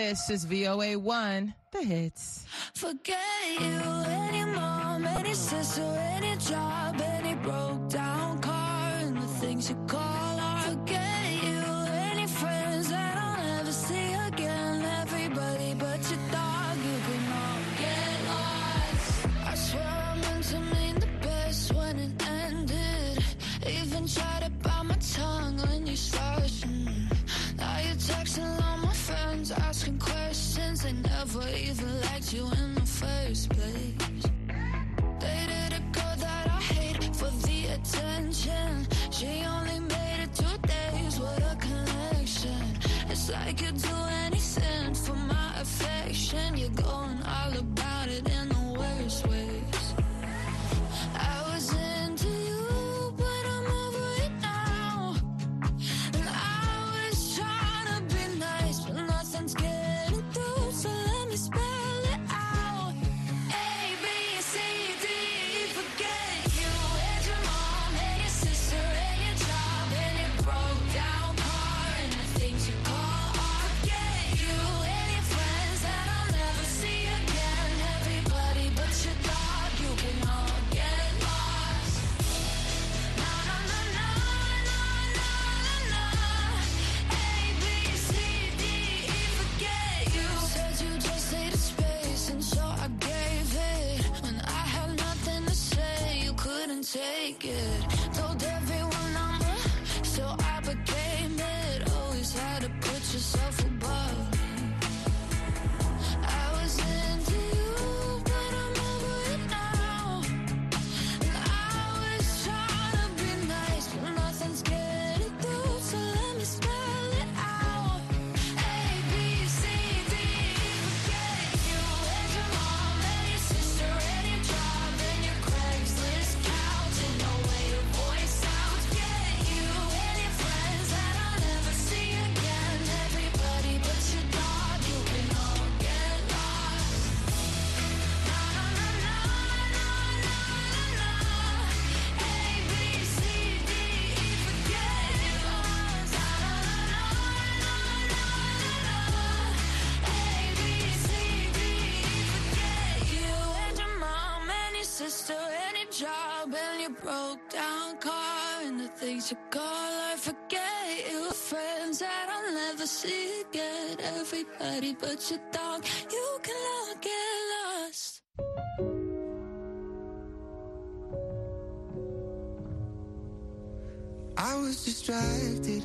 This is VOA 1, the hits. Forget you, any mom, any sister, any job, any broke down car, and the things you call you call her. Forget you, friends that I'll never see again. Everybody but your dog, you can all get lost. I was distracted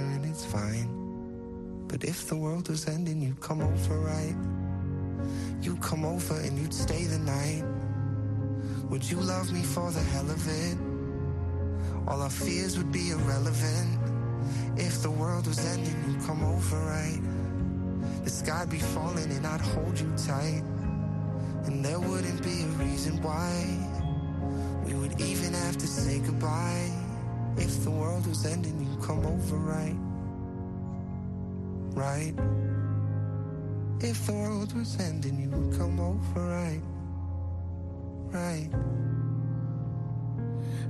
But if the world was ending, you'd come over, right? You'd come over and you'd stay the night. Would you love me for the hell of it? All our fears would be irrelevant. If the world was ending, you'd come over, right? The sky'd be falling and I'd hold you tight. And there wouldn't be a reason why we would even have to say goodbye. If the world was ending, you'd come over, right? Right? If the world was ending, you would come over, right? Right?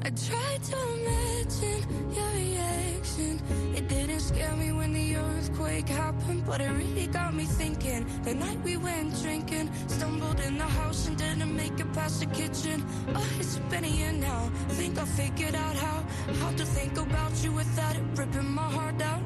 I tried to imagine your reaction. It didn't scare me when the earthquake happened, but it really got me thinking. The night we went drinking, stumbled in the house and didn't make it past the kitchen. Oh, it's been a year now. I think I figured out how how to think about you without it ripping my heart out.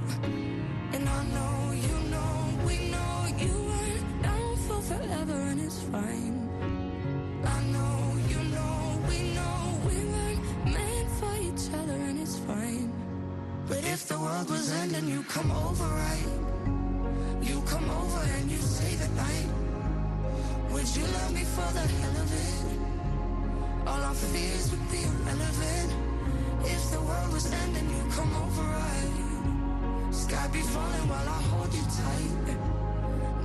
world was ending, you come over right. You come over and you stay the night. Would you love me for the hell of it? All our fears would be irrelevant. If the world was ending, you come over right. Sky be falling while I hold you tight.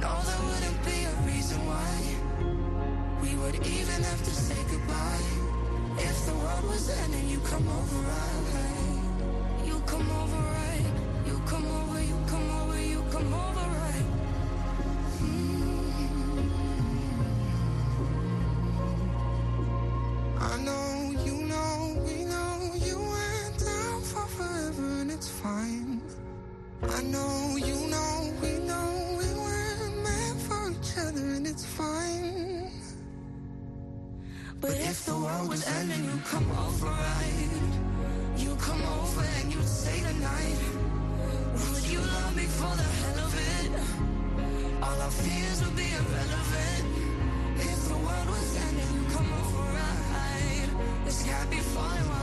No, there wouldn't be a reason why we would even have to say goodbye. If the world was ending, you come over right. You come over right come over, you come over, you come over. for the hell of it. All our fears would be irrelevant If the world was ending, you come over right This can't be falling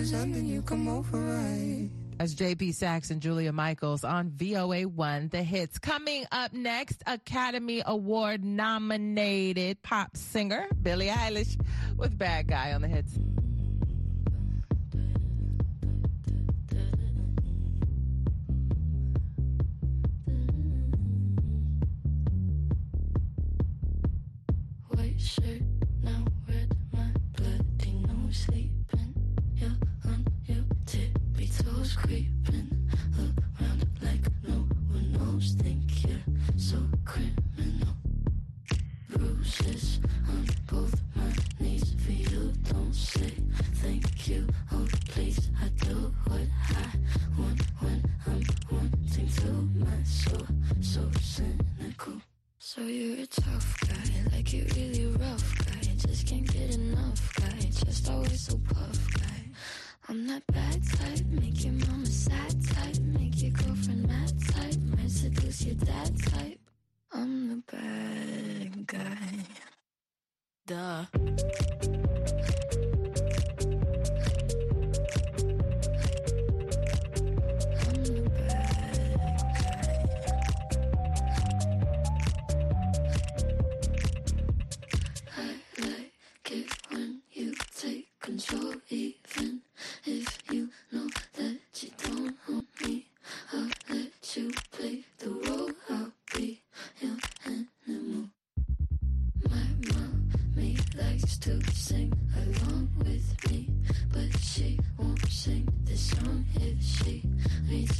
and then you come over right. As JP Saxe and Julia Michaels on VOA1, the hits. Coming up next, Academy Award nominated pop singer Billie Eilish with Bad Guy on the hits. Shirt. Creep. Duh. likes to sing along with me, but she won't sing this song if she needs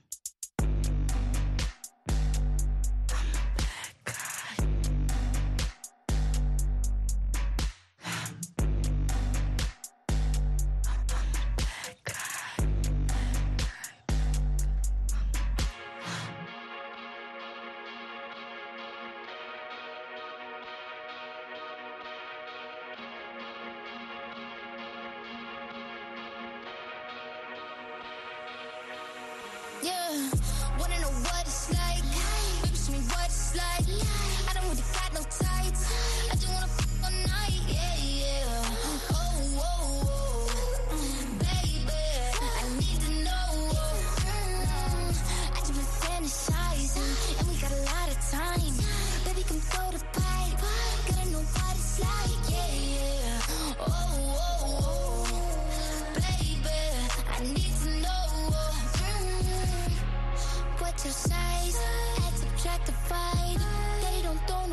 exercise. Add, subtract, divide. They don't, don't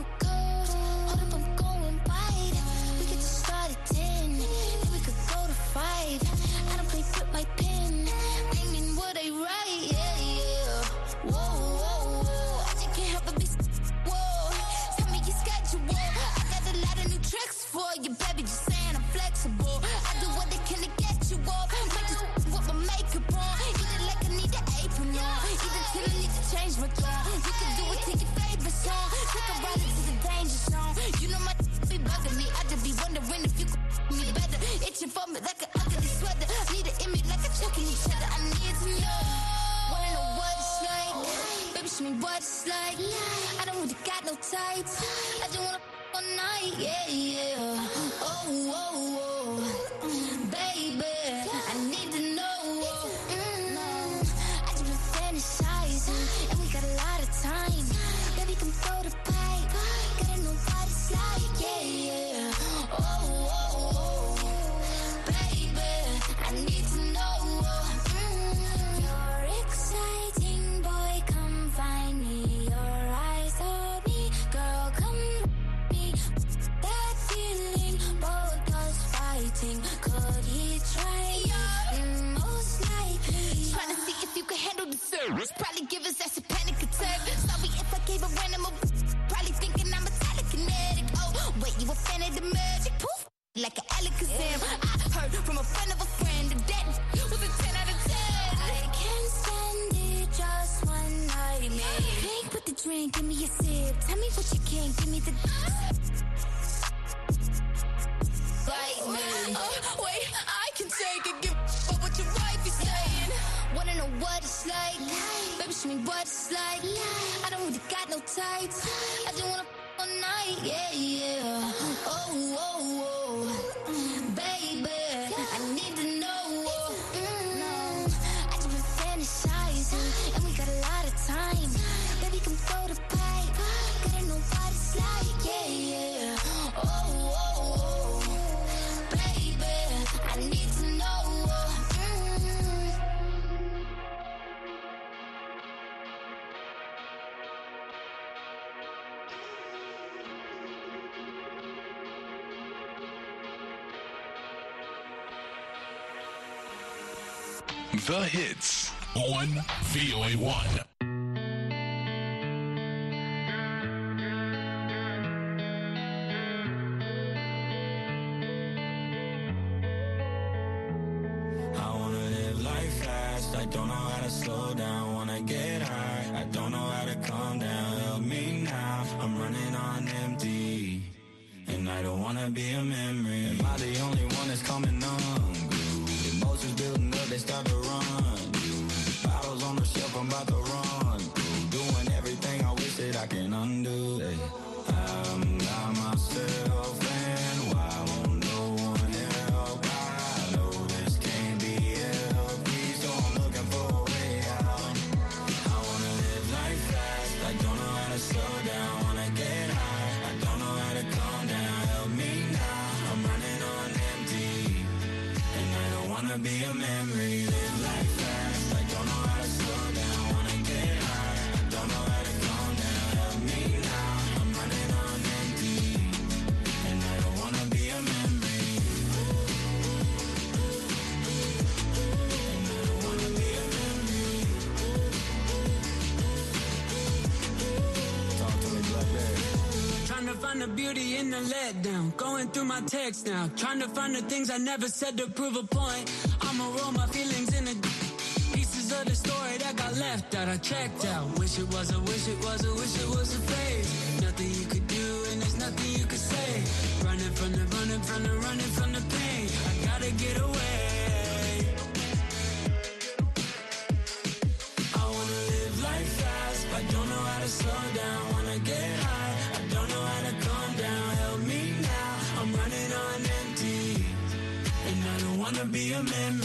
I just like. I don't really got no tights. I just wanna all night, yeah, yeah. Oh, oh, oh. me what it's like. I don't really got no tights. I just wanna all night, yeah, yeah. oh. oh. the hits on VOA1. I don't know how to slow down when I get high. I don't know how to calm down. Help me now. I'm running on empty. And I don't wanna be a man. find the beauty in the letdown. Going through my text now, trying to find the things I never said to prove a point. I'ma roll my feelings in the pieces of the story that got left out. I checked out. Wish it was a wish it was a wish it was a fake. your man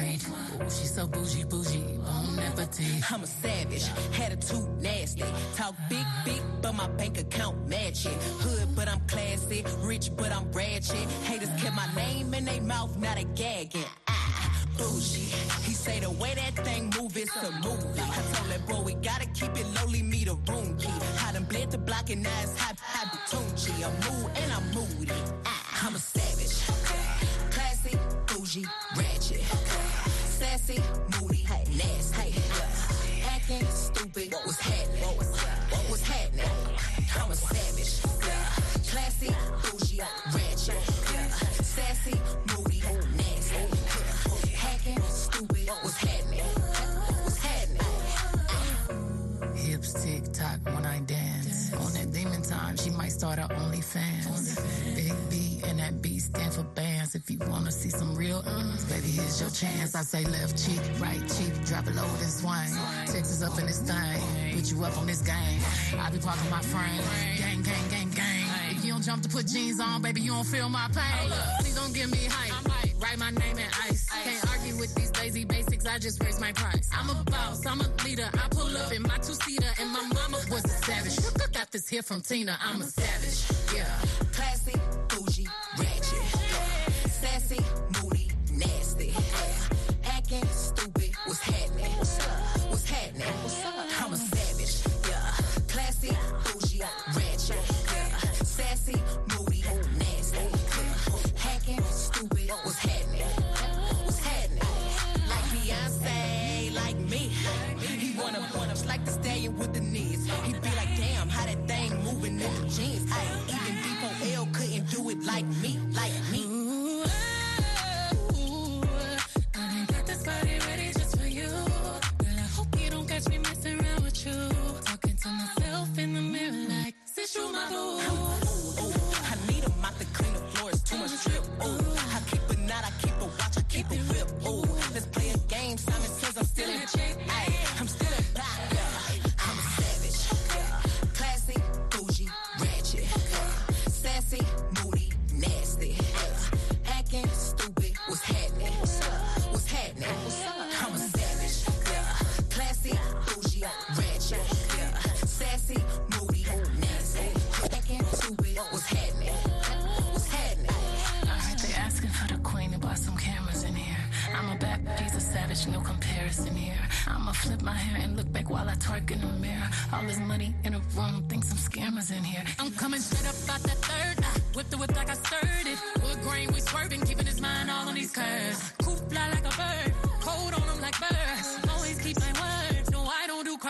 street. Ooh, she so bougie, bougie, won't never. I'm a savage, had a tooth nasty. Talk big, big, but my bank account match it. Hood, but I'm classy. Rich, but I'm ratchet. Haters kept my name in their mouth, not a gagging. Ah, bougie. He say the way that thing move, is a movie. I told that boy we gotta keep it lowly, meet the room key. I done bled the block and now it's hot, hot, Tunchi. I'm mood and I'm moody. Ah, I'm a savage, classy, bougie start her OnlyFans. Big B and that B stand for bands. If you wanna see some real earns, baby, here's your chance. I say left cheek, right cheek, drop it low and swing. Texas up in this thing, put you up on this game. I be parking my frame, gang, gang, gang, gang. You don't jump to put jeans on, baby, you don't feel my pain. Please don't give me hype. Write my name in ice. Can't argue with these lazy basics. I just raise my price. I'm a boss. I'm a leader. I pull up in my two seater, and my mama was a savage. Got this here from Tina. I'm a savage. Yeah. Classy,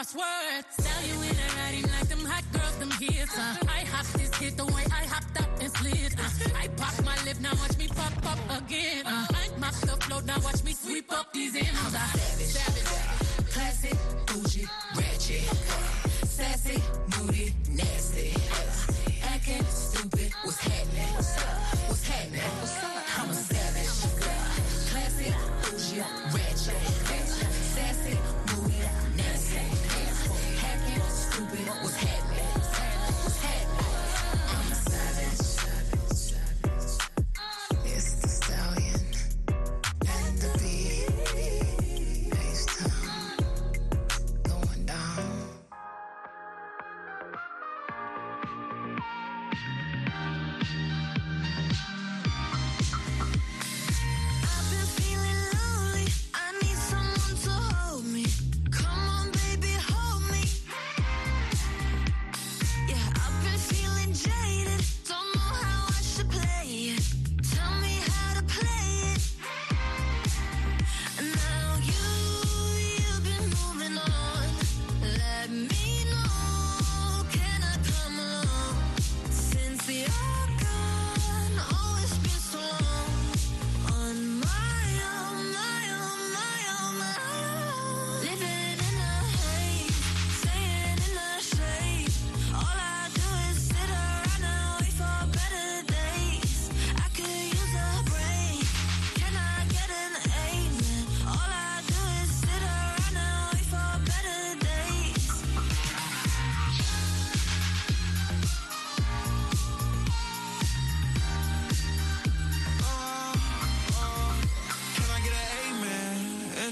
crosswords. Sell you in a writing like them hot girls, them hits. Uh. I hop this hit the way I hopped up and slid. Uh. I pop my lip, now watch me pop up again. Uh. I mop the float, now watch me sweep up these ends. I'm savage, savage.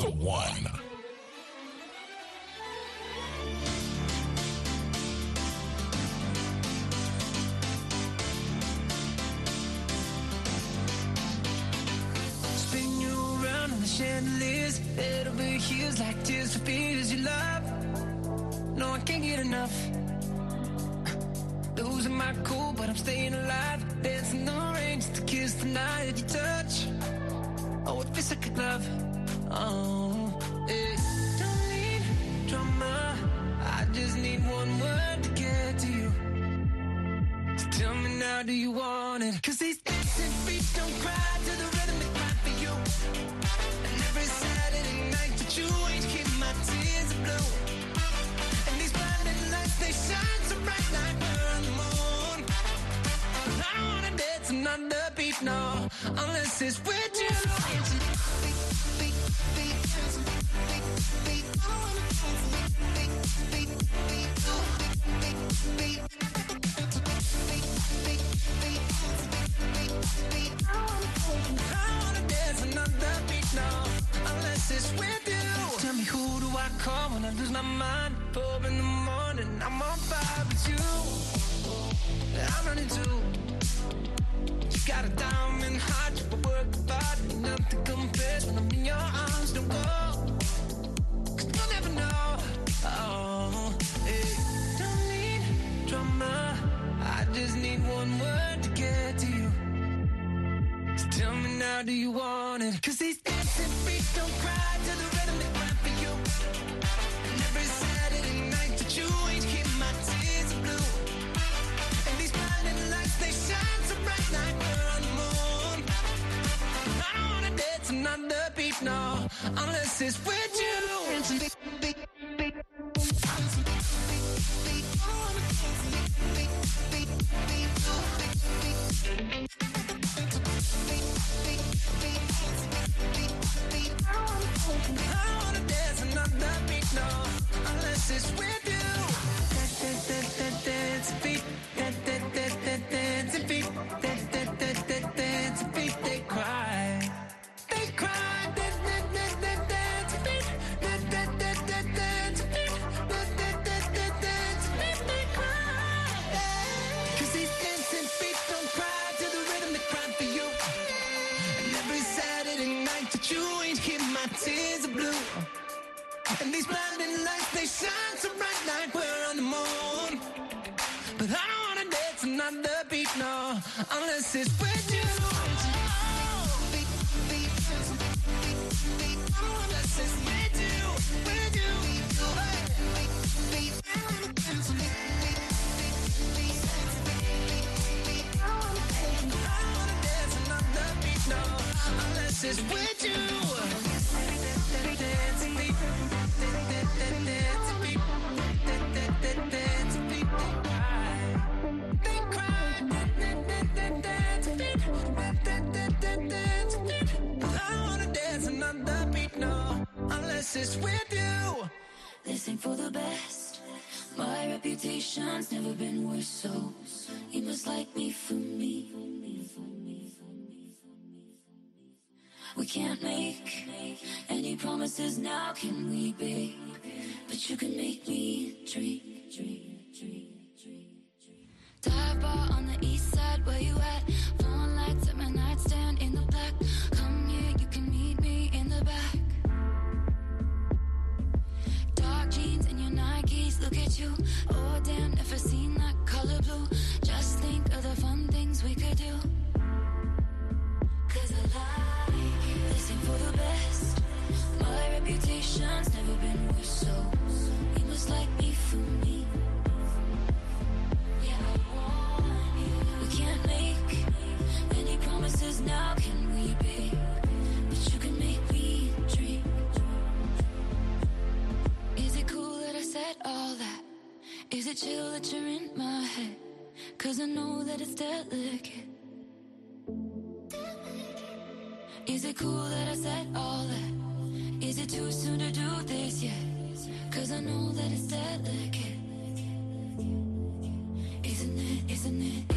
The one. Spin you around on the chandeliers, head over heels like tears for fears you love. No, I can't get enough. Losing my cool, but I'm staying alive. Dancing in the rain just to kiss the night that you touch. Oh, it feels like a glove. Oh, it don't need drama. I just need one word to get to you. Tell me now, do you want it? Cause these dancing feet don't cry to the rhythm they cry for you. And every Saturday night that you ain't keep my tears blue. And these blinding lights, they shine so bright like we're on. I don't wanna dance another beat, no, unless it's with you. Nothing compares when I'm in your arms. Don't go, cause you'll never know. Oh, don't need drama. I just need one word to get to you. So tell me now, do you want it? Cause these dancing feet don't cry to the rhythm they cry for you. And every unless it's with you. You dances with you. It's with you. This ain't for the best. My reputation's never been worse, so you must like me for me. we can't make any promises now, can we, babe? But you can make me dream, dream, dream, dream, dream. Dive bar on the east side, where you at? Falling lights at my nightstand in the black. Come here, you can meet me in the back. Dark jeans and your Nikes, look at you. Oh damn, never seen. Is it chill that you're in my head? Cause I know that it's delicate. Is it cool that I said all that? Is it too soon to do this yet? Cause I know that it's delicate. Isn't it, isn't it?